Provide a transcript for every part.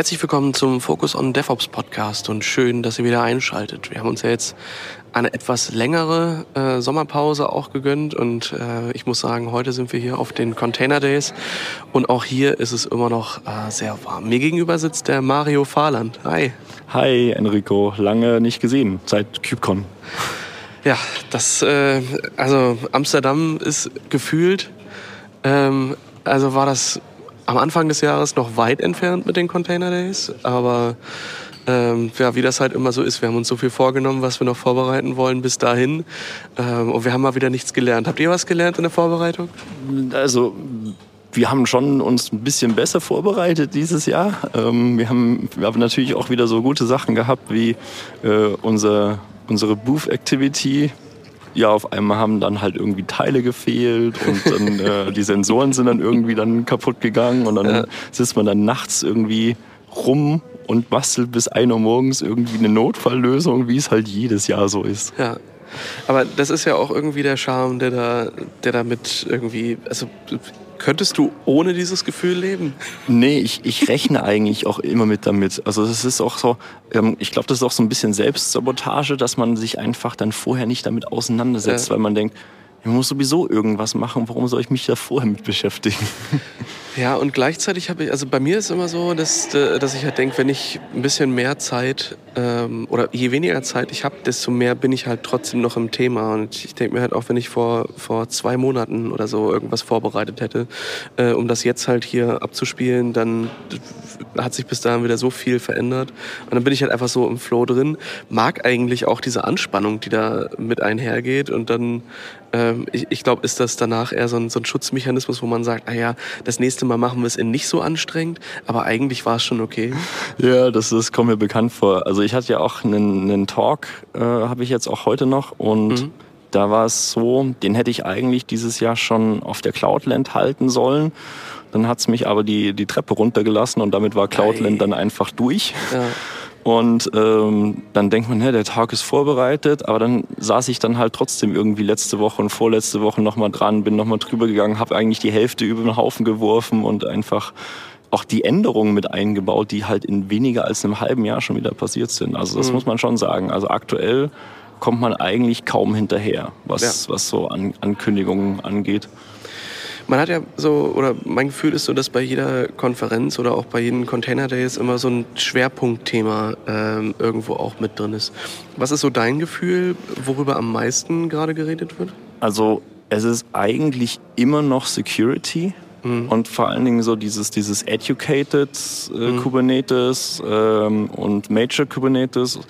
Herzlich willkommen zum Focus on DevOps Podcast und schön, dass ihr wieder einschaltet. Wir haben uns ja jetzt eine etwas längere äh, Sommerpause auch gegönnt und äh, ich muss sagen, heute sind wir hier auf den Container Days und auch hier ist es immer noch äh, sehr warm. Mir gegenüber sitzt der Mario Fahrland. Hi. Hi Enrico, lange nicht gesehen, seit KubeCon. Ja, das, äh, also Amsterdam ist gefühlt, ähm, also war das am Anfang des Jahres noch weit entfernt mit den Container Days, aber ähm, ja, wie das halt immer so ist, wir haben uns so viel vorgenommen, was wir noch vorbereiten wollen bis dahin ähm, und wir haben mal wieder nichts gelernt. Habt ihr was gelernt in der Vorbereitung? Also wir haben schon uns ein bisschen besser vorbereitet dieses Jahr. Ähm, wir, haben, wir haben natürlich auch wieder so gute Sachen gehabt wie äh, unser, unsere Booth Activity ja, auf einmal haben dann halt irgendwie Teile gefehlt und dann äh, die Sensoren sind dann irgendwie dann kaputt gegangen und dann ja. sitzt man dann nachts irgendwie rum und bastelt bis 1 Uhr morgens irgendwie eine Notfalllösung, wie es halt jedes Jahr so ist. Ja. Aber das ist ja auch irgendwie der Charme, der da, der damit irgendwie, also Könntest du ohne dieses Gefühl leben? Nee, ich, ich rechne eigentlich auch immer mit damit. Also das ist auch so, ähm, ich glaube, das ist auch so ein bisschen Selbstsabotage, dass man sich einfach dann vorher nicht damit auseinandersetzt, ja. weil man denkt, ich muss sowieso irgendwas machen, warum soll ich mich da vorher mit beschäftigen? Ja, und gleichzeitig habe ich, also bei mir ist immer so, dass, äh, dass ich halt denke, wenn ich ein bisschen mehr Zeit ähm, oder je weniger Zeit ich habe, desto mehr bin ich halt trotzdem noch im Thema. Und ich denke mir halt auch, wenn ich vor, vor zwei Monaten oder so irgendwas vorbereitet hätte, äh, um das jetzt halt hier abzuspielen, dann hat sich bis dahin wieder so viel verändert. Und dann bin ich halt einfach so im Flow drin. Mag eigentlich auch diese Anspannung, die da mit einhergeht. Und dann, ähm, ich, ich glaube, ist das danach eher so ein, so ein Schutzmechanismus, wo man sagt, ah ja, das nächste Mal machen wir es in nicht so anstrengend, aber eigentlich war es schon okay. Ja, das, das kommt mir bekannt vor. Also ich hatte ja auch einen, einen Talk, äh, habe ich jetzt auch heute noch und mhm. Da war es so, den hätte ich eigentlich dieses Jahr schon auf der Cloudland halten sollen. Dann hat es mich aber die, die Treppe runtergelassen und damit war Cloudland dann einfach durch. Ja. Und ähm, dann denkt man, ne, der Tag ist vorbereitet, aber dann saß ich dann halt trotzdem irgendwie letzte Woche und vorletzte Woche nochmal dran, bin nochmal drüber gegangen, habe eigentlich die Hälfte über den Haufen geworfen und einfach auch die Änderungen mit eingebaut, die halt in weniger als einem halben Jahr schon wieder passiert sind. Also das mhm. muss man schon sagen. Also aktuell kommt man eigentlich kaum hinterher, was, ja. was so An Ankündigungen angeht. Man hat ja so, oder mein Gefühl ist so, dass bei jeder Konferenz oder auch bei jedem Container Days immer so ein Schwerpunktthema ähm, irgendwo auch mit drin ist. Was ist so dein Gefühl, worüber am meisten gerade geredet wird? Also es ist eigentlich immer noch Security. Mhm. Und vor allen Dingen so dieses, dieses Educated äh, mhm. Kubernetes ähm, und Major Kubernetes.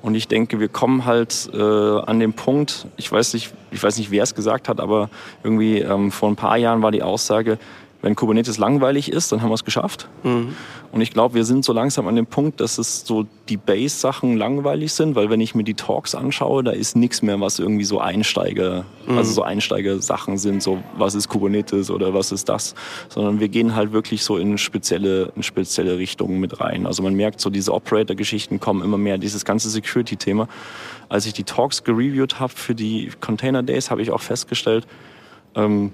Und ich denke, wir kommen halt äh, an den Punkt, ich weiß nicht, ich weiß nicht, wer es gesagt hat, aber irgendwie ähm, vor ein paar Jahren war die Aussage, wenn Kubernetes langweilig ist, dann haben wir es geschafft. Mhm. Und ich glaube, wir sind so langsam an dem Punkt, dass es so die Base-Sachen langweilig sind, weil wenn ich mir die Talks anschaue, da ist nichts mehr, was irgendwie so Einsteiger, mhm. also so Einsteiger-Sachen sind, so was ist Kubernetes oder was ist das, sondern wir gehen halt wirklich so in spezielle, in spezielle Richtungen mit rein. Also man merkt so, diese Operator-Geschichten kommen immer mehr, dieses ganze Security-Thema. Als ich die Talks gereviewt habe für die Container Days, habe ich auch festgestellt, ähm,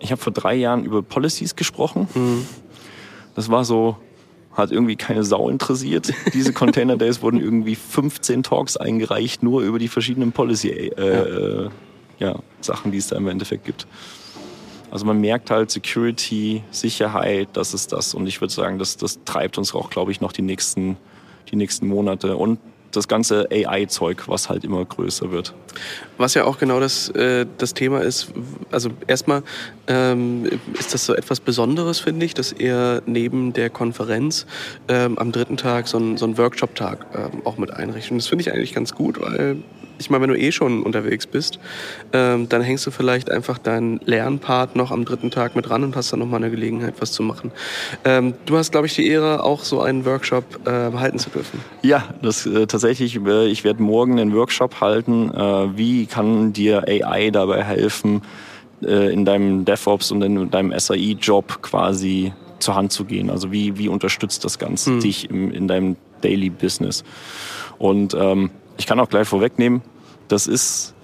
ich habe vor drei Jahren über Policies gesprochen. Mhm. Das war so, hat irgendwie keine Sau interessiert. Diese Container Days wurden irgendwie 15 Talks eingereicht, nur über die verschiedenen Policy äh, ja. ja, Sachen, die es da im Endeffekt gibt. Also man merkt halt Security, Sicherheit, das ist das. Und ich würde sagen, das, das treibt uns auch, glaube ich, noch die nächsten, die nächsten Monate. Und das ganze AI-Zeug, was halt immer größer wird. Was ja auch genau das, äh, das Thema ist, also erstmal ähm, ist das so etwas Besonderes, finde ich, dass er neben der Konferenz ähm, am dritten Tag so einen, so Workshop-Tag ähm, auch mit einrichtet. Und das finde ich eigentlich ganz gut, weil ich meine, wenn du eh schon unterwegs bist, ähm, dann hängst du vielleicht einfach deinen Lernpart noch am dritten Tag mit ran und hast dann nochmal eine Gelegenheit, was zu machen. Ähm, du hast, glaube ich, die Ehre, auch so einen Workshop äh, halten zu dürfen. Ja, das äh, tatsächlich. Äh, ich werde morgen einen Workshop halten. Äh, wie kann dir AI dabei helfen, äh, in deinem DevOps und in deinem SAI-Job quasi zur Hand zu gehen? Also wie, wie unterstützt das Ganze hm. dich im, in deinem Daily Business? Und ähm, ich kann auch gleich vorwegnehmen, das ist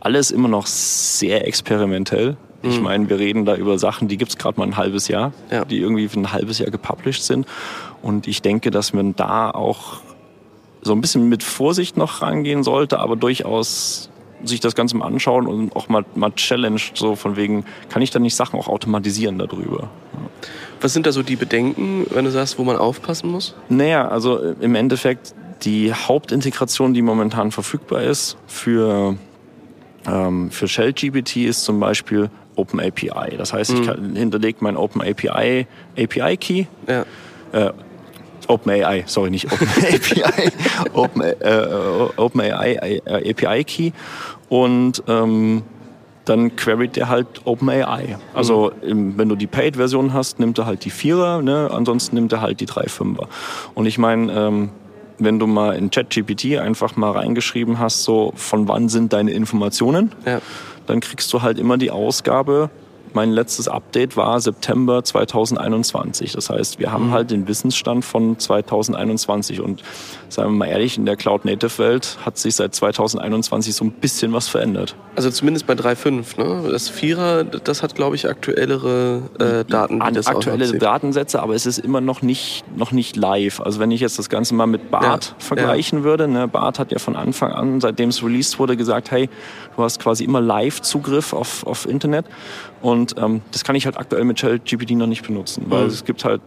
alles immer noch sehr experimentell. Ich mhm. meine, wir reden da über Sachen, die gibt es gerade mal ein halbes Jahr, ja. die irgendwie für ein halbes Jahr gepublished sind. Und ich denke, dass man da auch so ein bisschen mit Vorsicht noch rangehen sollte, aber durchaus sich das Ganze mal anschauen und auch mal, mal challenge, so von wegen, kann ich da nicht Sachen auch automatisieren darüber? Was sind da so die Bedenken, wenn du sagst, wo man aufpassen muss? Naja, also im Endeffekt die Hauptintegration, die momentan verfügbar ist für, ähm, für Shell GPT ist zum Beispiel OpenAPI. Das heißt, mhm. ich hinterlege mein OpenAPI API Key. Ja. Äh, OpenAI, sorry, nicht OpenAPI, Open, äh, OpenAI äh, API Key und ähm, dann queryt der halt OpenAI. Also mhm. wenn du die Paid-Version hast, nimmt er halt die Vierer, ne? ansonsten nimmt er halt die drei Fünfer. Und ich meine, ähm, wenn du mal in ChatGPT einfach mal reingeschrieben hast, so von wann sind deine Informationen, ja. dann kriegst du halt immer die Ausgabe mein letztes Update war September 2021. Das heißt, wir haben mhm. halt den Wissensstand von 2021 und sagen wir mal ehrlich, in der Cloud-Native-Welt hat sich seit 2021 so ein bisschen was verändert. Also zumindest bei 3.5, ne? Das Vierer, das hat, glaube ich, aktuellere äh, Daten. An, aktuelle Datensätze, aber es ist immer noch nicht, noch nicht live. Also wenn ich jetzt das Ganze mal mit BART ja, vergleichen ja. würde, ne? BART hat ja von Anfang an, seitdem es released wurde, gesagt, hey, du hast quasi immer Live-Zugriff auf, auf Internet. Und ähm, das kann ich halt aktuell mit ChatGPT noch nicht benutzen, weil mhm. es gibt halt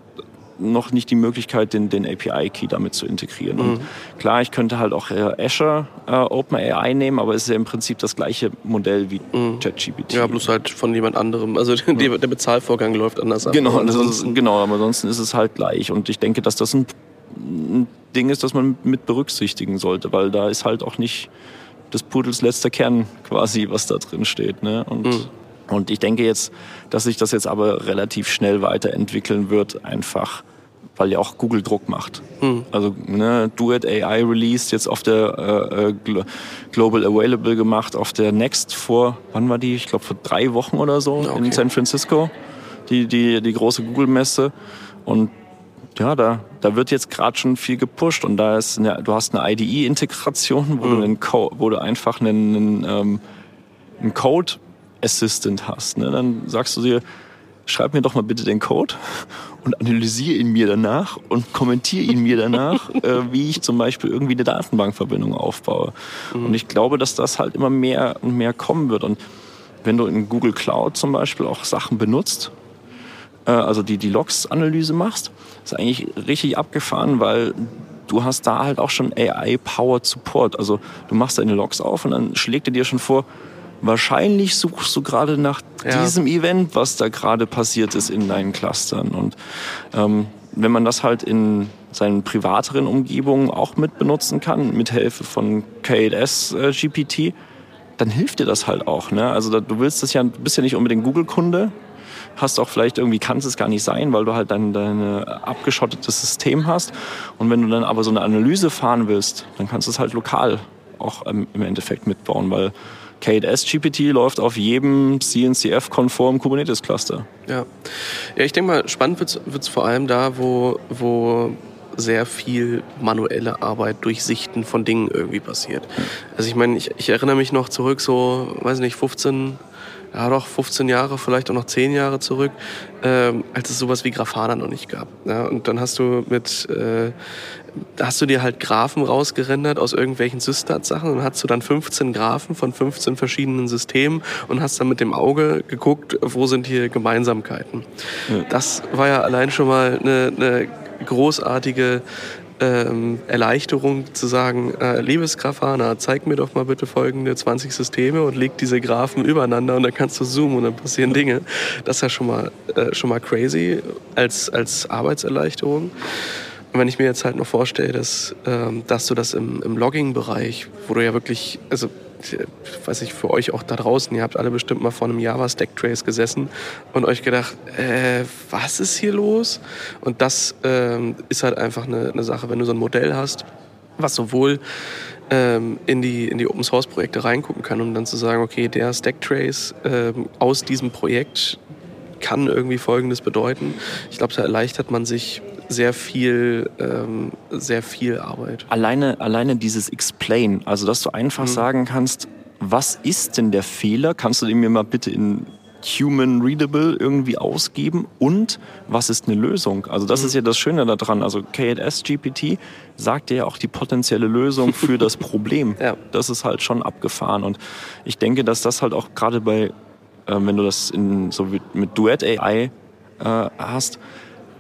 noch nicht die Möglichkeit, den, den API-Key damit zu integrieren. Mhm. Und klar, ich könnte halt auch äh, Azure äh, OpenAI nehmen, aber es ist ja im Prinzip das gleiche Modell wie mhm. ChatGPT. Ja, bloß halt von jemand anderem. Also der, der Bezahlvorgang läuft anders ab. Genau, ansonsten, genau, aber ansonsten ist es halt gleich. Und ich denke, dass das ein, ein Ding ist, das man mit berücksichtigen sollte, weil da ist halt auch nicht des Pudels letzter Kern quasi, was da drin steht. Ne? Und mhm. Und ich denke jetzt, dass sich das jetzt aber relativ schnell weiterentwickeln wird, einfach weil ja auch Google Druck macht. Mhm. Also ne, Duet AI released jetzt auf der äh, äh Global Available gemacht, auf der Next vor, wann war die? Ich glaube vor drei Wochen oder so okay. in San Francisco, die, die, die große Google-Messe. Und ja, da, da wird jetzt gerade schon viel gepusht und da ist eine, du hast eine IDE-Integration, wo, mhm. du wo du einfach einen, einen, ähm, einen Code Assistant hast, ne, dann sagst du dir, schreib mir doch mal bitte den Code und analysiere ihn mir danach und kommentiere ihn mir danach, äh, wie ich zum Beispiel irgendwie eine Datenbankverbindung aufbaue. Mhm. Und ich glaube, dass das halt immer mehr und mehr kommen wird. Und wenn du in Google Cloud zum Beispiel auch Sachen benutzt, äh, also die, die Logs-Analyse machst, ist eigentlich richtig abgefahren, weil du hast da halt auch schon AI-Powered Support. Also du machst deine Logs auf und dann schlägt er dir schon vor, wahrscheinlich suchst du gerade nach ja. diesem Event, was da gerade passiert ist in deinen Clustern. Und ähm, wenn man das halt in seinen privateren Umgebungen auch mit benutzen kann, mit Hilfe von K8S äh, GPT, dann hilft dir das halt auch. Ne? Also da, du willst das ja, du bist ja nicht unbedingt Google-Kunde, hast auch vielleicht irgendwie, kannst es gar nicht sein, weil du halt dein, dein abgeschottetes System hast. Und wenn du dann aber so eine Analyse fahren willst, dann kannst du es halt lokal auch im Endeffekt mitbauen, weil K8S GPT läuft auf jedem CNCF-konform Kubernetes-Cluster. Ja. ja, ich denke mal, spannend wird es vor allem da, wo, wo sehr viel manuelle Arbeit, Durchsichten von Dingen irgendwie passiert. Also ich meine, ich, ich erinnere mich noch zurück, so, weiß nicht, 15, ja doch 15 Jahre, vielleicht auch noch 10 Jahre zurück, ähm, als es sowas wie Grafana noch nicht gab. Ja, und dann hast du mit, äh, hast du dir halt Graphen rausgerendert aus irgendwelchen Systat-Sachen und hast du dann 15 Graphen von 15 verschiedenen Systemen und hast dann mit dem Auge geguckt, wo sind hier Gemeinsamkeiten. Ja. Das war ja allein schon mal eine, eine großartige ähm, Erleichterung zu sagen, äh, liebes Grafana, zeig mir doch mal bitte folgende 20 Systeme und leg diese Graphen übereinander und dann kannst du zoomen und dann passieren Dinge. Das ist ja schon mal, äh, schon mal crazy als, als Arbeitserleichterung. Wenn ich mir jetzt halt noch vorstelle, dass, ähm, dass du das im, im Logging-Bereich, wo du ja wirklich, also ich weiß nicht, für euch auch da draußen, ihr habt alle bestimmt mal vor einem Java Stack Trace gesessen und euch gedacht, äh, was ist hier los? Und das ähm, ist halt einfach eine, eine Sache, wenn du so ein Modell hast, was sowohl ähm, in die, in die Open Source Projekte reingucken kann, um dann zu sagen, okay, der Stack Trace ähm, aus diesem Projekt kann irgendwie Folgendes bedeuten. Ich glaube, da erleichtert man sich sehr viel, ähm, sehr viel Arbeit. Alleine, alleine dieses Explain, also dass du einfach mhm. sagen kannst, was ist denn der Fehler? Kannst du den mir mal bitte in human readable irgendwie ausgeben und was ist eine Lösung? Also das mhm. ist ja das Schöne daran. Also K8S GPT sagt dir ja auch die potenzielle Lösung für das Problem. ja. Das ist halt schon abgefahren und ich denke, dass das halt auch gerade bei, äh, wenn du das in, so mit Duet AI äh, hast,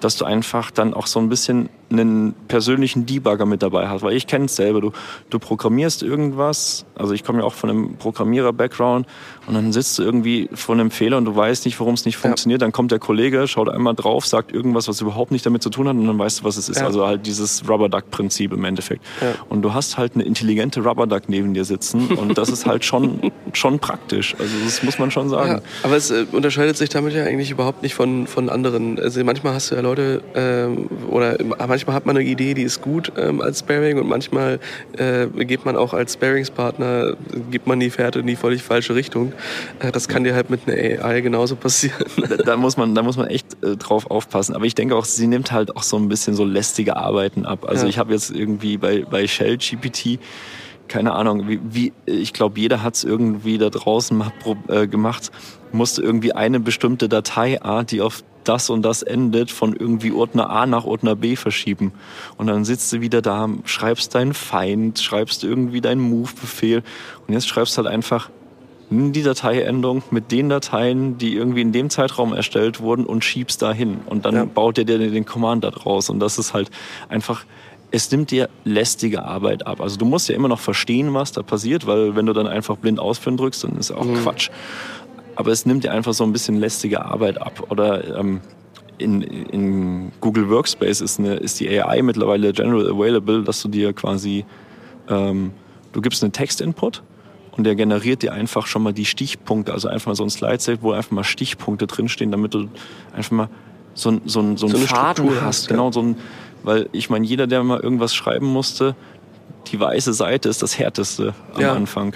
dass du einfach dann auch so ein bisschen einen persönlichen Debugger mit dabei hast. Weil ich kenne es selber. Du, du programmierst irgendwas. Also ich komme ja auch von einem Programmierer-Background. Und dann sitzt du irgendwie vor einem Fehler und du weißt nicht, warum es nicht funktioniert. Ja. Dann kommt der Kollege, schaut einmal drauf, sagt irgendwas, was überhaupt nicht damit zu tun hat. Und dann weißt du, was es ist. Ja. Also halt dieses Rubber-Duck-Prinzip im Endeffekt. Ja. Und du hast halt eine intelligente Rubber-Duck neben dir sitzen. Und das ist halt schon, schon praktisch. Also das muss man schon sagen. aber es äh, unterscheidet sich damit ja eigentlich überhaupt nicht von, von anderen. Also manchmal hast du ja Leute, ähm, oder manchmal manchmal hat man eine Idee, die ist gut ähm, als Sparing und manchmal äh, geht man auch als Sparingspartner, gibt man die Fährte in die völlig falsche Richtung. Äh, das kann dir halt mit einer AI genauso passieren. Da, da muss man, da muss man echt äh, drauf aufpassen. Aber ich denke auch, sie nimmt halt auch so ein bisschen so lästige Arbeiten ab. Also ja. ich habe jetzt irgendwie bei, bei Shell GPT keine Ahnung, wie, wie ich glaube, jeder hat es irgendwie da draußen mal, äh, gemacht, musste irgendwie eine bestimmte Dateiart, die auf das und das endet, von irgendwie Ordner A nach Ordner B verschieben. Und dann sitzt du wieder da, schreibst deinen Feind, schreibst irgendwie deinen Move-Befehl und jetzt schreibst halt einfach nimm die Dateiendung mit den Dateien, die irgendwie in dem Zeitraum erstellt wurden und schiebst da hin. Und dann ja. baut der dir den Command da draus. Und das ist halt einfach, es nimmt dir lästige Arbeit ab. Also du musst ja immer noch verstehen, was da passiert, weil wenn du dann einfach blind ausführen drückst, dann ist auch mhm. Quatsch aber es nimmt dir einfach so ein bisschen lästige Arbeit ab. Oder ähm, in, in Google Workspace ist, eine, ist die AI mittlerweile general available, dass du dir quasi, ähm, du gibst einen Text-Input und der generiert dir einfach schon mal die Stichpunkte, also einfach mal so ein Slide-Set, wo einfach mal Stichpunkte drinstehen, damit du einfach mal so, ein, so, ein, so, so einen Faden hast. hast genau, ja. so ein, weil ich meine, jeder, der mal irgendwas schreiben musste, die weiße Seite ist das härteste am ja. Anfang.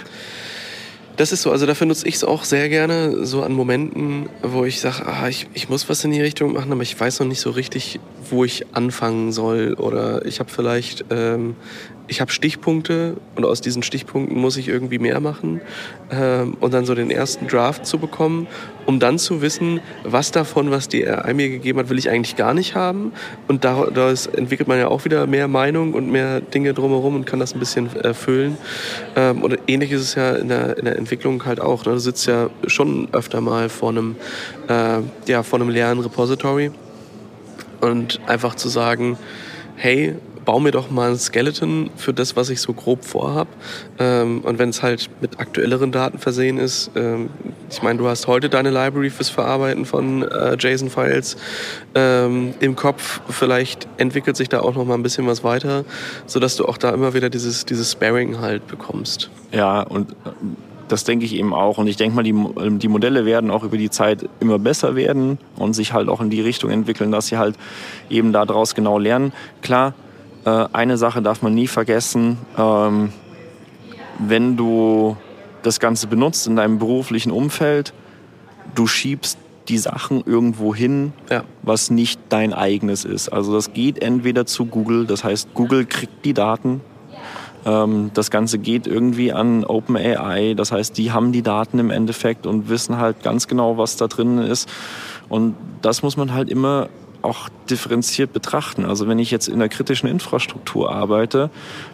Das ist so, also dafür nutze ich es auch sehr gerne, so an Momenten, wo ich sage, ah, ich, ich muss was in die Richtung machen, aber ich weiß noch nicht so richtig, wo ich anfangen soll. Oder ich habe vielleicht ähm, ich habe Stichpunkte und aus diesen Stichpunkten muss ich irgendwie mehr machen ähm, und dann so den ersten Draft zu bekommen, um dann zu wissen, was davon, was die AI mir gegeben hat, will ich eigentlich gar nicht haben. Und daraus entwickelt man ja auch wieder mehr Meinung und mehr Dinge drumherum und kann das ein bisschen erfüllen. Ähm, und ähnlich ist es ja in der, in der Entwicklung halt auch. Ne? Du sitzt ja schon öfter mal vor einem, äh, ja, vor einem leeren Repository und einfach zu sagen, hey, baue mir doch mal ein Skeleton für das, was ich so grob vorhab. Ähm, und wenn es halt mit aktuelleren Daten versehen ist, ähm, ich meine, du hast heute deine Library fürs Verarbeiten von äh, JSON-Files ähm, im Kopf. Vielleicht entwickelt sich da auch noch mal ein bisschen was weiter, sodass du auch da immer wieder dieses, dieses Sparing halt bekommst. Ja, und das denke ich eben auch. Und ich denke mal, die, die Modelle werden auch über die Zeit immer besser werden und sich halt auch in die Richtung entwickeln, dass sie halt eben daraus genau lernen. Klar, äh, eine Sache darf man nie vergessen, ähm, wenn du das Ganze benutzt in deinem beruflichen Umfeld, du schiebst die Sachen irgendwo hin, ja. was nicht dein eigenes ist. Also das geht entweder zu Google, das heißt Google kriegt die Daten, ähm, das Ganze geht irgendwie an OpenAI, das heißt die haben die Daten im Endeffekt und wissen halt ganz genau, was da drin ist. Und das muss man halt immer auch differenziert betrachten. Also wenn ich jetzt in der kritischen Infrastruktur arbeite,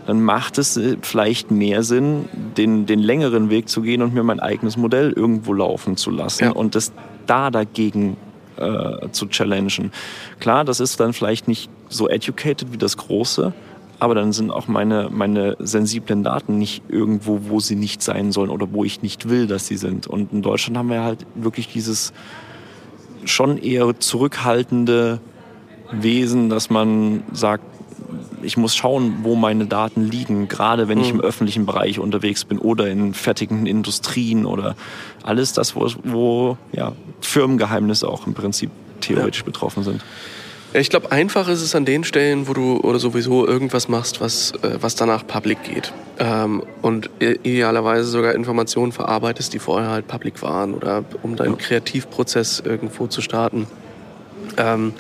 dann macht es äh, vielleicht mehr Sinn, den, den längeren Weg zu gehen und mir mein eigenes Modell irgendwo laufen zu lassen ja. und das da dagegen äh, zu challengen. Klar, das ist dann vielleicht nicht so educated wie das große, aber dann sind auch meine, meine sensiblen Daten nicht irgendwo, wo sie nicht sein sollen oder wo ich nicht will, dass sie sind. Und in Deutschland haben wir halt wirklich dieses schon eher zurückhaltende Wesen, dass man sagt, ich muss schauen, wo meine Daten liegen, gerade wenn ich im mhm. öffentlichen Bereich unterwegs bin oder in fertigen Industrien oder alles das, wo, wo ja, Firmengeheimnisse auch im Prinzip theoretisch ja. betroffen sind. Ich glaube, einfach ist es an den Stellen, wo du oder sowieso irgendwas machst, was, äh, was danach public geht. Ähm, und idealerweise sogar Informationen verarbeitest, die vorher halt public waren oder um deinen Kreativprozess irgendwo zu starten. Ähm,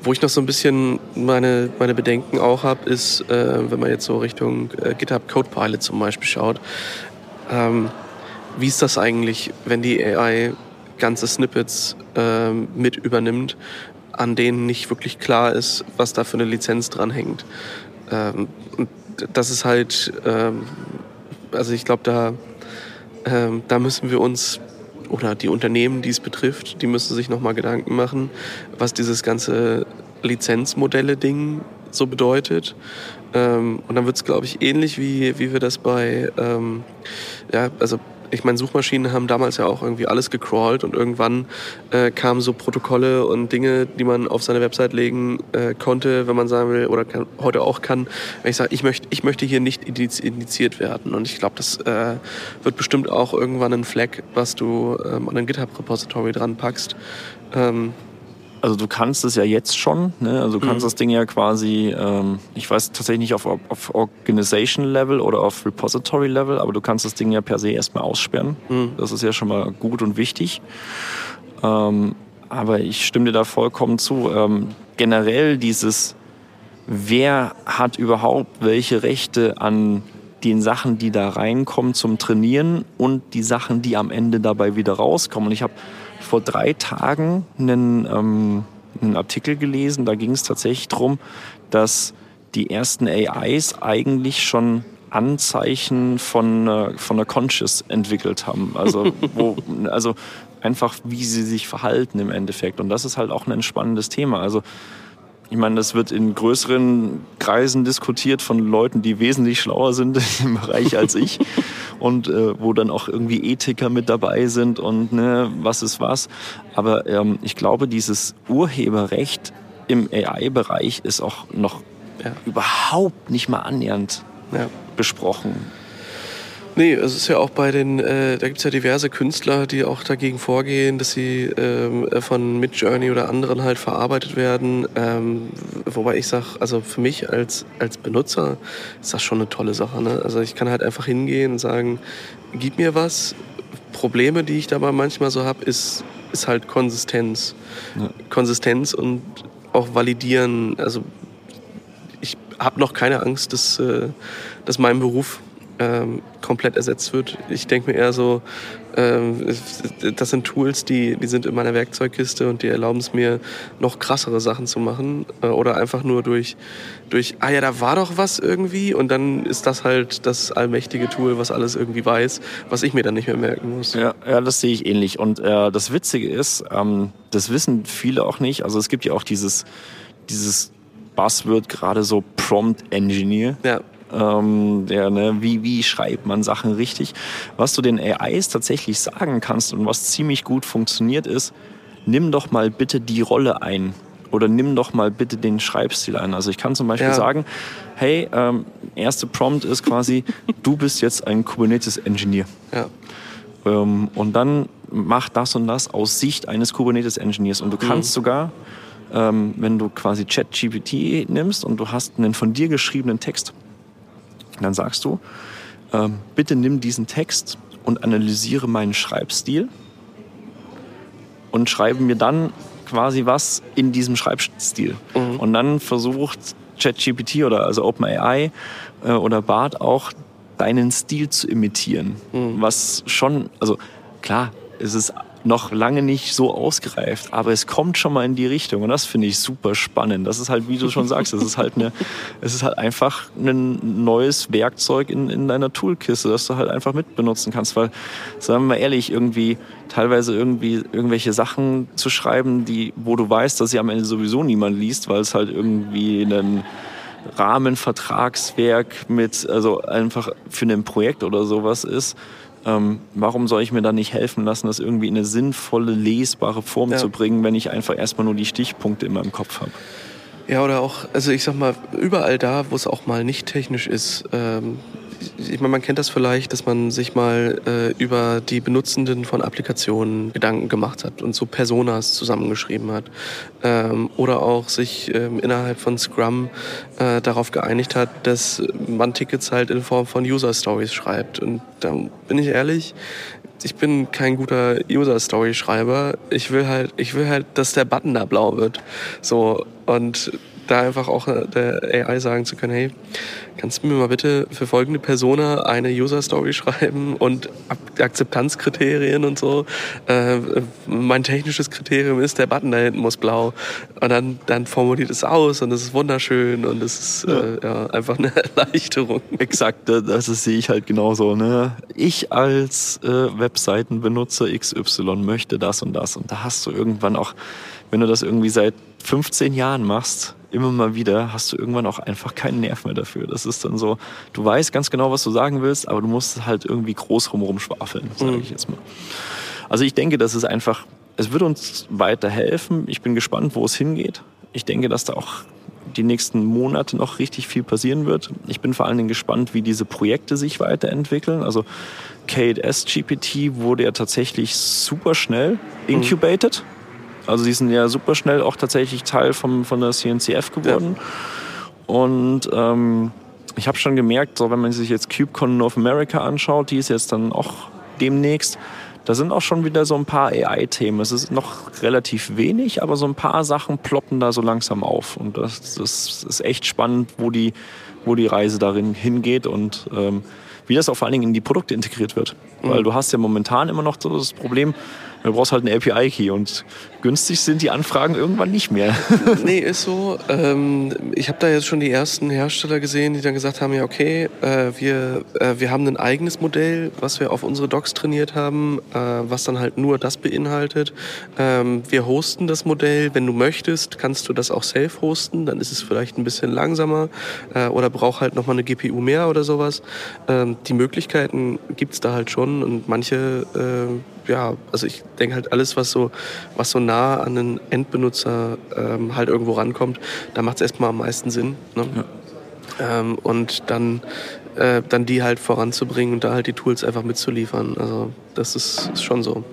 wo ich noch so ein bisschen meine, meine Bedenken auch habe, ist, äh, wenn man jetzt so Richtung äh, GitHub Codepilot zum Beispiel schaut, ähm, wie ist das eigentlich, wenn die AI ganze Snippets äh, mit übernimmt, an denen nicht wirklich klar ist, was da für eine Lizenz dran hängt. Ähm, das ist halt, ähm, also ich glaube, da, ähm, da müssen wir uns oder die Unternehmen, die es betrifft, die müssen sich nochmal Gedanken machen, was dieses ganze Lizenzmodelle-Ding so bedeutet. Ähm, und dann wird es, glaube ich, ähnlich wie, wie wir das bei, ähm, ja, also ich meine, Suchmaschinen haben damals ja auch irgendwie alles gecrawlt und irgendwann äh, kamen so Protokolle und Dinge, die man auf seine Website legen äh, konnte, wenn man sagen will, oder kann, heute auch kann, wenn ich sage, ich möchte, ich möchte hier nicht indiziert werden. Und ich glaube, das äh, wird bestimmt auch irgendwann ein Flag, was du ähm, an ein GitHub-Repository dran packst. Ähm, also du kannst es ja jetzt schon, ne? also du kannst mhm. das Ding ja quasi, ähm, ich weiß tatsächlich nicht auf, auf Organization Level oder auf Repository Level, aber du kannst das Ding ja per se erstmal aussperren. Mhm. Das ist ja schon mal gut und wichtig. Ähm, aber ich stimme dir da vollkommen zu. Ähm, generell dieses, wer hat überhaupt welche Rechte an den Sachen, die da reinkommen zum Trainieren und die Sachen, die am Ende dabei wieder rauskommen. Und ich habe vor drei Tagen einen, ähm, einen Artikel gelesen, da ging es tatsächlich darum, dass die ersten AIs eigentlich schon Anzeichen von, äh, von einer Conscious entwickelt haben. Also, wo, also einfach, wie sie sich verhalten im Endeffekt. Und das ist halt auch ein spannendes Thema. Also ich meine, das wird in größeren Kreisen diskutiert von Leuten, die wesentlich schlauer sind im Bereich als ich und äh, wo dann auch irgendwie Ethiker mit dabei sind und ne, was ist was. Aber ähm, ich glaube, dieses Urheberrecht im AI-Bereich ist auch noch ja. überhaupt nicht mal annähernd ja. besprochen. Nee, es ist ja auch bei den, äh, da gibt es ja diverse Künstler, die auch dagegen vorgehen, dass sie ähm, von Midjourney oder anderen halt verarbeitet werden. Ähm, wobei ich sage, also für mich als, als Benutzer ist das schon eine tolle Sache. Ne? Also ich kann halt einfach hingehen und sagen, gib mir was. Probleme, die ich dabei manchmal so habe, ist, ist halt Konsistenz. Ja. Konsistenz und auch validieren. Also ich habe noch keine Angst, dass, äh, dass mein Beruf ähm, komplett ersetzt wird. Ich denke mir eher so, ähm, das sind Tools, die, die sind in meiner Werkzeugkiste und die erlauben es mir, noch krassere Sachen zu machen. Äh, oder einfach nur durch, durch, ah ja, da war doch was irgendwie und dann ist das halt das allmächtige Tool, was alles irgendwie weiß, was ich mir dann nicht mehr merken muss. Ja, ja das sehe ich ähnlich. Und äh, das Witzige ist, ähm, das wissen viele auch nicht. Also es gibt ja auch dieses, dieses Buzzword gerade so Prompt Engineer. Ja ähm, der, ne, wie, wie schreibt man Sachen richtig. Was du den AIs tatsächlich sagen kannst und was ziemlich gut funktioniert ist, nimm doch mal bitte die Rolle ein oder nimm doch mal bitte den Schreibstil ein. Also ich kann zum Beispiel ja. sagen, hey, ähm, erste Prompt ist quasi, du bist jetzt ein Kubernetes-Engineer. Ja. Ähm, und dann mach das und das aus Sicht eines Kubernetes-Engineers. Und du kannst mhm. sogar, ähm, wenn du quasi ChatGPT nimmst und du hast einen von dir geschriebenen Text, dann sagst du, ähm, bitte nimm diesen Text und analysiere meinen Schreibstil und schreibe mir dann quasi was in diesem Schreibstil. Mhm. Und dann versucht ChatGPT oder also OpenAI äh, oder BART auch deinen Stil zu imitieren. Mhm. Was schon, also klar, es ist noch lange nicht so ausgereift, aber es kommt schon mal in die Richtung und das finde ich super spannend. Das ist halt, wie du schon sagst, es ist halt eine, es ist halt einfach ein neues Werkzeug in, in deiner Toolkiste, das du halt einfach mitbenutzen kannst, weil, sagen wir mal ehrlich, irgendwie teilweise irgendwie irgendwelche Sachen zu schreiben, die, wo du weißt, dass sie am Ende sowieso niemand liest, weil es halt irgendwie ein Rahmenvertragswerk mit, also einfach für ein Projekt oder sowas ist ähm, warum soll ich mir dann nicht helfen lassen, das irgendwie in eine sinnvolle, lesbare Form ja. zu bringen, wenn ich einfach erstmal nur die Stichpunkte in meinem Kopf habe? Ja, oder auch, also ich sag mal, überall da, wo es auch mal nicht technisch ist, ähm, ich meine, man kennt das vielleicht, dass man sich mal äh, über die Benutzenden von Applikationen Gedanken gemacht hat und so Personas zusammengeschrieben hat. Ähm, oder auch sich ähm, innerhalb von Scrum äh, darauf geeinigt hat, dass man Tickets halt in Form von User Stories schreibt. Und da bin ich ehrlich, ich bin kein guter User Story Schreiber. Ich will halt, ich will halt, dass der Button da blau wird. So und da einfach auch äh, der AI sagen zu können, hey, kannst du mir mal bitte für folgende Persona eine User Story schreiben und Akzeptanzkriterien und so. Äh, mein technisches Kriterium ist, der Button da hinten muss blau. Und dann, dann formuliert es aus und es ist wunderschön und es ist ja. Äh, ja, einfach eine Erleichterung. Exakt, das sehe ich halt genauso. Ne? Ich als äh, Webseitenbenutzer XY möchte das und das. Und da hast du irgendwann auch, wenn du das irgendwie seit 15 Jahren machst, immer mal wieder, hast du irgendwann auch einfach keinen Nerv mehr dafür. Das ist dann so, du weißt ganz genau, was du sagen willst, aber du musst halt irgendwie groß rumrum schwafeln, sage mhm. ich jetzt mal. Also ich denke, das ist einfach, es wird uns weiterhelfen. Ich bin gespannt, wo es hingeht. Ich denke, dass da auch die nächsten Monate noch richtig viel passieren wird. Ich bin vor allen Dingen gespannt, wie diese Projekte sich weiterentwickeln. Also K8S GPT wurde ja tatsächlich super schnell mhm. incubated. Mhm. Also die sind ja super schnell auch tatsächlich Teil vom, von der CNCF geworden. Ja. Und ähm, ich habe schon gemerkt, so wenn man sich jetzt KubeCon North America anschaut, die ist jetzt dann auch demnächst, da sind auch schon wieder so ein paar AI-Themen. Es ist noch relativ wenig, aber so ein paar Sachen ploppen da so langsam auf. Und das, das ist echt spannend, wo die, wo die Reise darin hingeht und ähm, wie das auch vor allen Dingen in die Produkte integriert wird. Mhm. Weil du hast ja momentan immer noch so das Problem, Du brauchst halt einen API-Key und günstig sind die Anfragen irgendwann nicht mehr. nee, ist so. Ähm, ich habe da jetzt schon die ersten Hersteller gesehen, die dann gesagt haben, ja okay, äh, wir, äh, wir haben ein eigenes Modell, was wir auf unsere Docs trainiert haben, äh, was dann halt nur das beinhaltet. Ähm, wir hosten das Modell. Wenn du möchtest, kannst du das auch self hosten. Dann ist es vielleicht ein bisschen langsamer äh, oder braucht halt nochmal eine GPU mehr oder sowas. Ähm, die Möglichkeiten gibt's da halt schon und manche äh, ja, also ich denke halt alles, was so, was so nah an den Endbenutzer ähm, halt irgendwo rankommt, da macht es erstmal am meisten Sinn. Ne? Ja. Ähm, und dann, äh, dann die halt voranzubringen und da halt die Tools einfach mitzuliefern. Also das ist, ist schon so.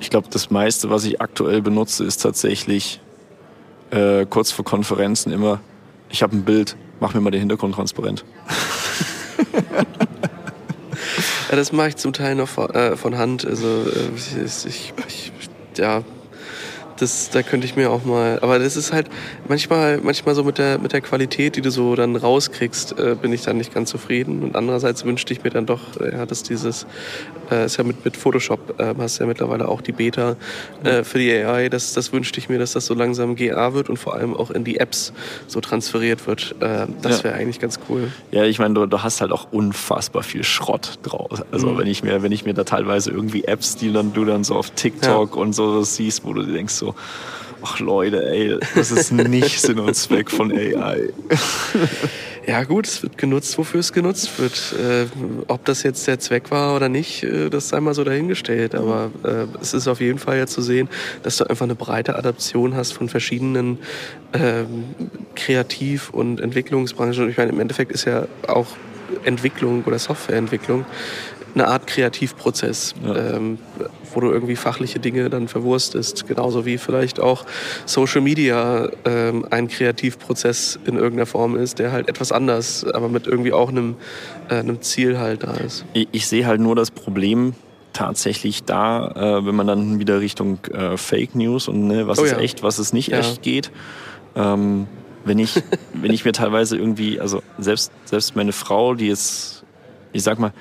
Ich glaube, das meiste, was ich aktuell benutze, ist tatsächlich äh, kurz vor Konferenzen immer, ich habe ein Bild, mach mir mal den Hintergrund transparent. Ja, das mache ich zum Teil noch von, äh, von Hand. Also äh, ich, ich, ich, ja, das, da könnte ich mir auch mal. Aber das ist halt manchmal, manchmal so mit der, mit der Qualität, die du so dann rauskriegst, äh, bin ich dann nicht ganz zufrieden. Und andererseits wünschte ich mir dann doch, äh, ja, dass dieses, äh, ist ja mit, mit Photoshop, äh, hast ja mittlerweile auch die Beta äh, für die AI. Das, das wünschte ich mir, dass das so langsam GA wird und vor allem auch in die Apps so transferiert wird. Äh, das ja. wäre eigentlich ganz cool. Ja, ich meine, du, du, hast halt auch unfassbar viel Schrott draus. Also mhm. wenn ich mir, wenn ich mir da teilweise irgendwie Apps, die dann du dann so auf TikTok ja. und so siehst, wo du denkst, so, ach Leute, ey, das ist nicht Sinn und Zweck von AI. Ja gut, es wird genutzt, wofür es genutzt wird. Äh, ob das jetzt der Zweck war oder nicht, äh, das sei mal so dahingestellt. Aber äh, es ist auf jeden Fall ja zu sehen, dass du einfach eine breite Adaption hast von verschiedenen ähm, Kreativ- und Entwicklungsbranchen. Und ich meine, im Endeffekt ist ja auch Entwicklung oder Softwareentwicklung eine Art Kreativprozess, ja. ähm, wo du irgendwie fachliche Dinge dann verwurstest. Genauso wie vielleicht auch Social Media ähm, ein Kreativprozess in irgendeiner Form ist, der halt etwas anders, aber mit irgendwie auch einem, äh, einem Ziel halt da ist. Ich, ich sehe halt nur das Problem, tatsächlich da, äh, wenn man dann wieder Richtung äh, Fake News und ne, was oh, ist ja. echt, was ist nicht ja. echt geht. Ähm, wenn ich, wenn ich mir teilweise irgendwie, also selbst, selbst meine Frau, die ist, ich sag mal,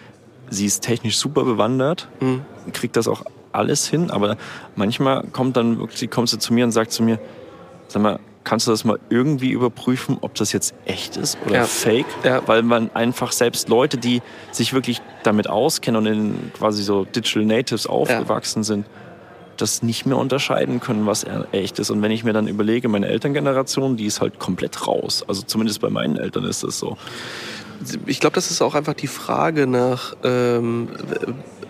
sie ist technisch super bewandert, mhm. kriegt das auch alles hin, aber manchmal kommt dann wirklich, kommt sie zu mir und sagt zu mir, sag mal, kannst du das mal irgendwie überprüfen, ob das jetzt echt ist oder ja. fake? Ja. Weil man einfach selbst Leute, die sich wirklich damit auskennen und in quasi so Digital Natives aufgewachsen ja. sind, das nicht mehr unterscheiden können, was echt ist. Und wenn ich mir dann überlege, meine Elterngeneration, die ist halt komplett raus. Also zumindest bei meinen Eltern ist das so ich glaube, das ist auch einfach die Frage nach, ähm,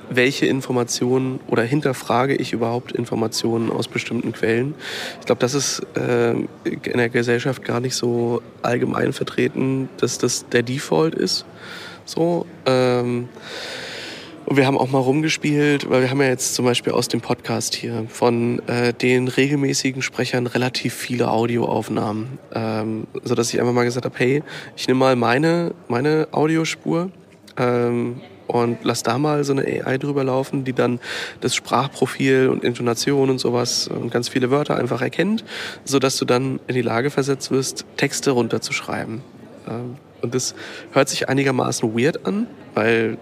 welche Informationen oder hinterfrage ich überhaupt Informationen aus bestimmten Quellen. Ich glaube, das ist äh, in der Gesellschaft gar nicht so allgemein vertreten, dass das der Default ist. So. Ähm, und wir haben auch mal rumgespielt, weil wir haben ja jetzt zum Beispiel aus dem Podcast hier von äh, den regelmäßigen Sprechern relativ viele Audioaufnahmen, ähm, so dass ich einfach mal gesagt habe, hey, ich nehme mal meine meine Audiospur, ähm, und lass da mal so eine AI drüber laufen, die dann das Sprachprofil und Intonation und sowas und ganz viele Wörter einfach erkennt, sodass du dann in die Lage versetzt wirst, Texte runterzuschreiben. Ähm, und das hört sich einigermaßen weird an, weil,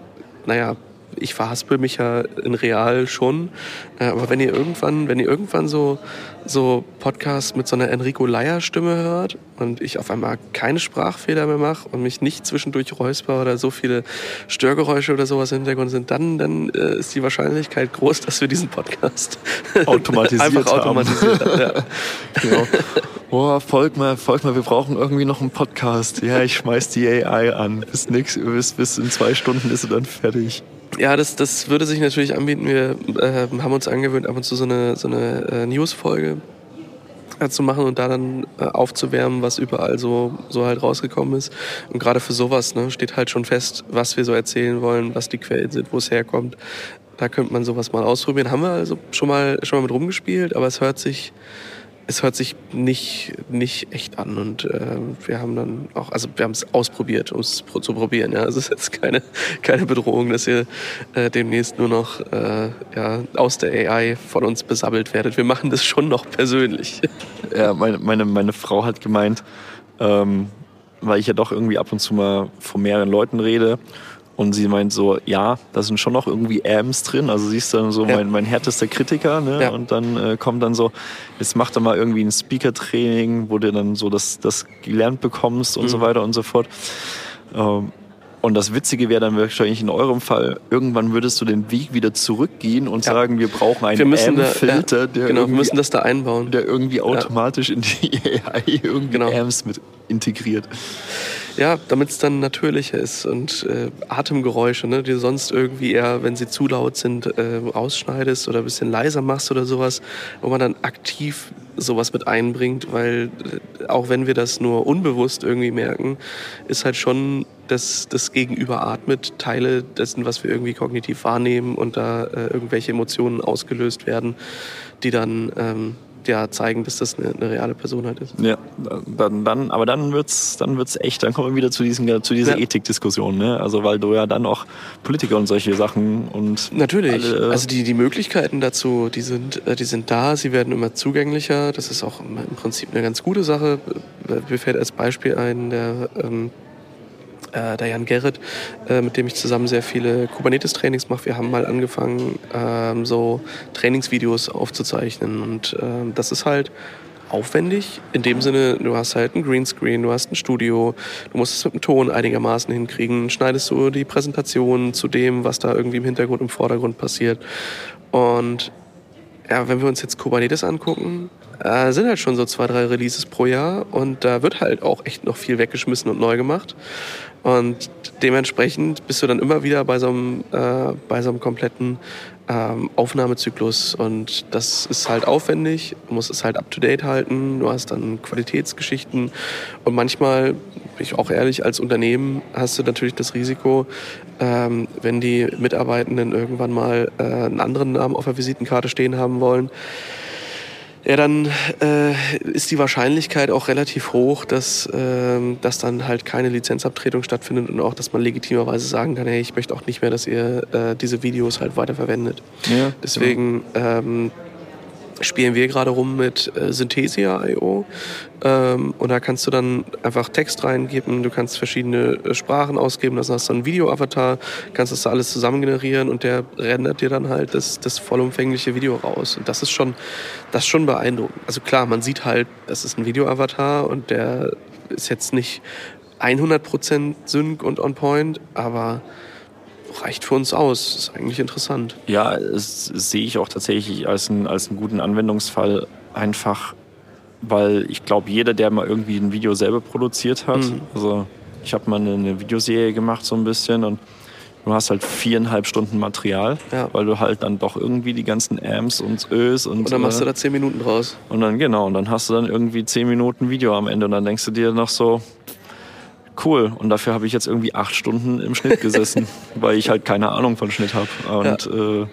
naja, ich verhaspel mich ja in real schon. Äh, aber wenn ihr irgendwann, wenn ihr irgendwann so, so Podcasts mit so einer Enrico Leier Stimme hört und ich auf einmal keine Sprachfehler mehr mache und mich nicht zwischendurch räusper oder so viele Störgeräusche oder sowas im Hintergrund sind, dann, dann äh, ist die Wahrscheinlichkeit groß, dass wir diesen Podcast automatisiert einfach automatisiert haben. Ja. genau. Boah, folg mal, folg mal, wir brauchen irgendwie noch einen Podcast. Ja, ich schmeiß die AI an. Bis, nix, bis, bis in zwei Stunden ist sie dann fertig. Ja, das, das würde sich natürlich anbieten. Wir äh, haben uns angewöhnt, ab und zu so eine, so eine äh, News-Folge äh, zu machen und da dann äh, aufzuwärmen, was überall so, so halt rausgekommen ist. Und gerade für sowas ne, steht halt schon fest, was wir so erzählen wollen, was die Quellen sind, wo es herkommt. Da könnte man sowas mal ausprobieren. Haben wir also schon mal, schon mal mit rumgespielt, aber es hört sich es hört sich nicht, nicht echt an und äh, wir haben dann auch, also wir haben es ausprobiert, um es zu probieren. Ja. Also es ist jetzt keine, keine Bedrohung, dass ihr äh, demnächst nur noch äh, ja, aus der AI von uns besabbelt werdet. Wir machen das schon noch persönlich. Ja, meine, meine, meine Frau hat gemeint, ähm, weil ich ja doch irgendwie ab und zu mal vor mehreren Leuten rede und sie meint so, ja, da sind schon noch irgendwie Ams drin. Also sie ist dann so ja. mein, mein härtester Kritiker. Ne? Ja. Und dann äh, kommt dann so, jetzt mach doch mal irgendwie ein Speaker-Training, wo du dann so das, das gelernt bekommst und mhm. so weiter und so fort. Ähm, und das Witzige wäre dann wahrscheinlich in eurem Fall, irgendwann würdest du den Weg wieder zurückgehen und ja. sagen, wir brauchen einen AM-Filter, ja, der, genau, wir müssen das da einbauen. der irgendwie automatisch ja. in die AI irgendwie genau. AMs mit integriert. Ja, damit es dann natürlicher ist und äh, Atemgeräusche, ne, die sonst irgendwie eher, wenn sie zu laut sind, äh, rausschneidest oder ein bisschen leiser machst oder sowas, wo man dann aktiv sowas mit einbringt, weil äh, auch wenn wir das nur unbewusst irgendwie merken, ist halt schon das, das Gegenüber atmet Teile dessen, was wir irgendwie kognitiv wahrnehmen und da äh, irgendwelche Emotionen ausgelöst werden, die dann ähm, ja, zeigen, dass das eine, eine, reale Person halt ist. Ja, dann, dann, aber dann wird's, dann wird's echt, dann kommen wir wieder zu, diesen, zu dieser ja. Ethikdiskussion, ne? Also weil du ja dann auch Politiker und solche Sachen und natürlich. Alle, also die, die Möglichkeiten dazu, die sind, äh, die sind da, sie werden immer zugänglicher. Das ist auch im Prinzip eine ganz gute Sache. Mir fällt als Beispiel ein, der ähm, äh, der Jan Gerrit, äh, mit dem ich zusammen sehr viele Kubernetes-Trainings mache. Wir haben mal angefangen, ähm, so Trainingsvideos aufzuzeichnen. Und äh, das ist halt aufwendig. In dem Sinne, du hast halt ein Greenscreen, du hast ein Studio, du musst es mit dem Ton einigermaßen hinkriegen, schneidest du die Präsentation zu dem, was da irgendwie im Hintergrund, im Vordergrund passiert. Und ja, wenn wir uns jetzt Kubernetes angucken, äh, sind halt schon so zwei, drei Releases pro Jahr und da wird halt auch echt noch viel weggeschmissen und neu gemacht. Und dementsprechend bist du dann immer wieder bei so einem, äh, bei so einem kompletten ähm, Aufnahmezyklus. Und das ist halt aufwendig, du musst es halt up-to-date halten, du hast dann Qualitätsgeschichten. Und manchmal, bin ich auch ehrlich, als Unternehmen hast du natürlich das Risiko, ähm, wenn die Mitarbeitenden irgendwann mal äh, einen anderen Namen auf der Visitenkarte stehen haben wollen, ja, dann äh, ist die Wahrscheinlichkeit auch relativ hoch, dass, äh, dass dann halt keine Lizenzabtretung stattfindet und auch, dass man legitimerweise sagen kann, hey, ich möchte auch nicht mehr, dass ihr äh, diese Videos halt weiterverwendet. Ja, Deswegen ähm, spielen wir gerade rum mit äh, Synthesia.io. Ähm, und da kannst du dann einfach Text reingeben, du kannst verschiedene äh, Sprachen ausgeben, das hast du einen Video-Avatar, kannst das da alles zusammen generieren und der rendert dir dann halt das, das vollumfängliche Video raus. Und das ist schon, das ist schon beeindruckend. Also klar, man sieht halt, das ist ein Video-Avatar und der ist jetzt nicht 100% Sync und on point, aber reicht für uns aus. Das ist eigentlich interessant. Ja, das sehe ich auch tatsächlich als, ein, als einen guten Anwendungsfall. Einfach, weil ich glaube, jeder, der mal irgendwie ein Video selber produziert hat, mhm. also ich habe mal eine, eine, Videoserie gemacht so ein bisschen und du hast halt viereinhalb Stunden Material, ja. weil du halt dann doch irgendwie die ganzen Amps und Ös und. Und dann machst du da zehn Minuten draus. Und dann, genau, und dann hast du dann irgendwie zehn Minuten Video am Ende und dann denkst du dir noch so, cool. Und dafür habe ich jetzt irgendwie acht Stunden im Schnitt gesessen, weil ich halt keine Ahnung von Schnitt habe. Und ja. äh,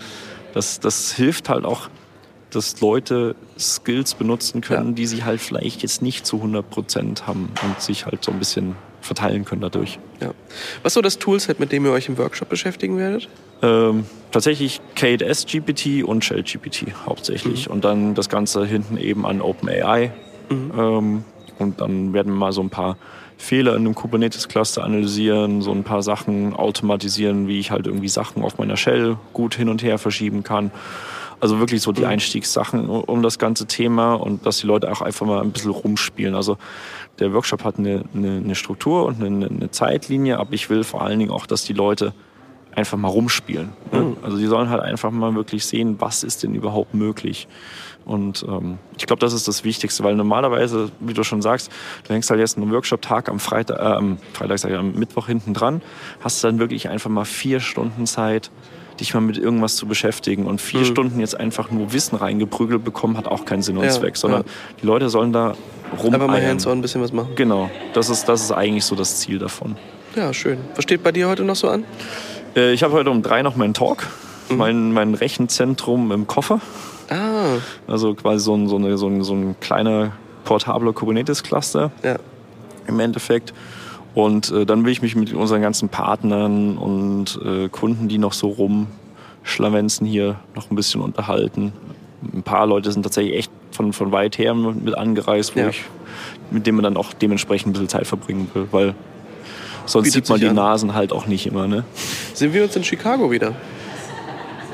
das, das hilft halt auch, dass Leute Skills benutzen können, ja. die sie halt vielleicht jetzt nicht zu 100 Prozent haben und sich halt so ein bisschen verteilen können dadurch. Ja. Was ist so das Toolset, mit dem ihr euch im Workshop beschäftigen werdet? Ähm, tatsächlich K8S GPT und Shell GPT hauptsächlich. Mhm. Und dann das Ganze hinten eben an OpenAI. Mhm. Ähm, und dann werden wir mal so ein paar Fehler in einem Kubernetes-Cluster analysieren, so ein paar Sachen automatisieren, wie ich halt irgendwie Sachen auf meiner Shell gut hin und her verschieben kann. Also wirklich so die mhm. Einstiegssachen um das ganze Thema und dass die Leute auch einfach mal ein bisschen rumspielen. Also der Workshop hat eine, eine, eine Struktur und eine, eine, Zeitlinie, aber ich will vor allen Dingen auch, dass die Leute einfach mal rumspielen. Ne? Mhm. Also die sollen halt einfach mal wirklich sehen, was ist denn überhaupt möglich. Und ähm, ich glaube, das ist das Wichtigste, weil normalerweise, wie du schon sagst, du hängst halt jetzt einen Workshop-Tag am Freitag, äh, am Freitag, sag ich, am Mittwoch hinten dran, hast dann wirklich einfach mal vier Stunden Zeit, dich mal mit irgendwas zu beschäftigen. Und vier mhm. Stunden jetzt einfach nur Wissen reingeprügelt bekommen, hat auch keinen Sinn und ja, Zweck, sondern ja. die Leute sollen da rum. Aber mal hands ein bisschen was machen. Genau, das ist, das ist eigentlich so das Ziel davon. Ja, schön. Was steht bei dir heute noch so an? Äh, ich habe heute um drei noch meinen Talk, mhm. mein, mein Rechenzentrum im Koffer. Ah. Also quasi so ein, so eine, so ein, so ein kleiner portabler Kubernetes-Cluster. Ja. Im Endeffekt. Und äh, dann will ich mich mit unseren ganzen Partnern und äh, Kunden, die noch so rumschlawenzen hier, noch ein bisschen unterhalten. Ein paar Leute sind tatsächlich echt von, von weit her mit angereist, wo ja. ich, mit denen man dann auch dementsprechend ein bisschen Zeit verbringen will, weil sonst Bietet sieht man die an. Nasen halt auch nicht immer. Ne? Sehen wir uns in Chicago wieder?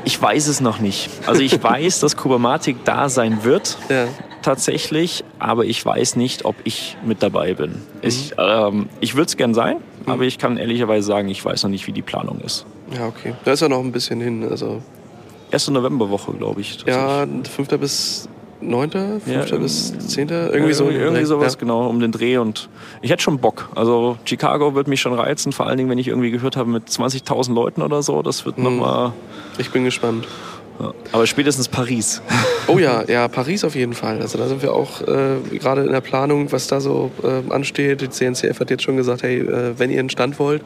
Ich weiß es noch nicht. Also ich weiß, dass Kubermatik da sein wird. Ja tatsächlich, aber ich weiß nicht, ob ich mit dabei bin. Mhm. Ich, ähm, ich würde es gern sein, mhm. aber ich kann ehrlicherweise sagen, ich weiß noch nicht, wie die Planung ist. Ja, okay. Da ist ja noch ein bisschen hin. Also Erste Novemberwoche, glaube ich. Ja, 5. bis 9., 5. Ja, bis 10., irgendwie so. Irgendwie sowas, ja. genau, um den Dreh. Und ich hätte schon Bock. Also Chicago wird mich schon reizen, vor allen Dingen, wenn ich irgendwie gehört habe mit 20.000 Leuten oder so. Das wird mhm. nochmal... Ich bin gespannt. Aber spätestens Paris. Oh ja, ja, Paris auf jeden Fall. Also da sind wir auch äh, gerade in der Planung, was da so äh, ansteht. Die CNCF hat jetzt schon gesagt, hey, äh, wenn ihr einen Stand wollt,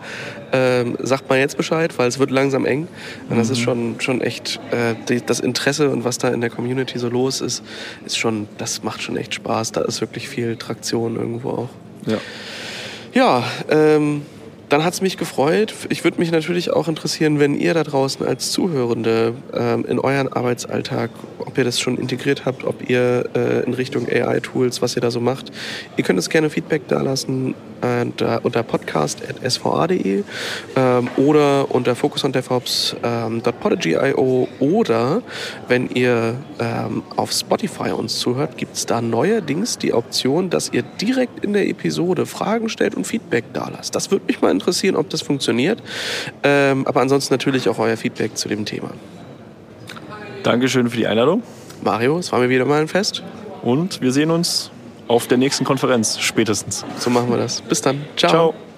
ähm, sagt mal jetzt Bescheid, weil es wird langsam eng. Und das ist mhm. schon, schon echt, äh, die, das Interesse und was da in der Community so los ist, ist schon, das macht schon echt Spaß. Da ist wirklich viel Traktion irgendwo auch. Ja. Ja, ähm, dann hat es mich gefreut. Ich würde mich natürlich auch interessieren, wenn ihr da draußen als Zuhörende ähm, in euren Arbeitsalltag, ob ihr das schon integriert habt, ob ihr äh, in Richtung AI-Tools, was ihr da so macht. Ihr könnt uns gerne Feedback da lassen äh, unter podcast.sva.de ähm, oder unter focusondevops.podigy.io ähm, oder wenn ihr ähm, auf Spotify uns zuhört, gibt es da neuerdings die Option, dass ihr direkt in der Episode Fragen stellt und Feedback da lasst. Das würde mich mal interessieren, ob das funktioniert. Ähm, aber ansonsten natürlich auch euer Feedback zu dem Thema. Dankeschön für die Einladung. Mario, es war mir wieder mal ein Fest. Und wir sehen uns auf der nächsten Konferenz spätestens. So machen wir das. Bis dann. Ciao. Ciao.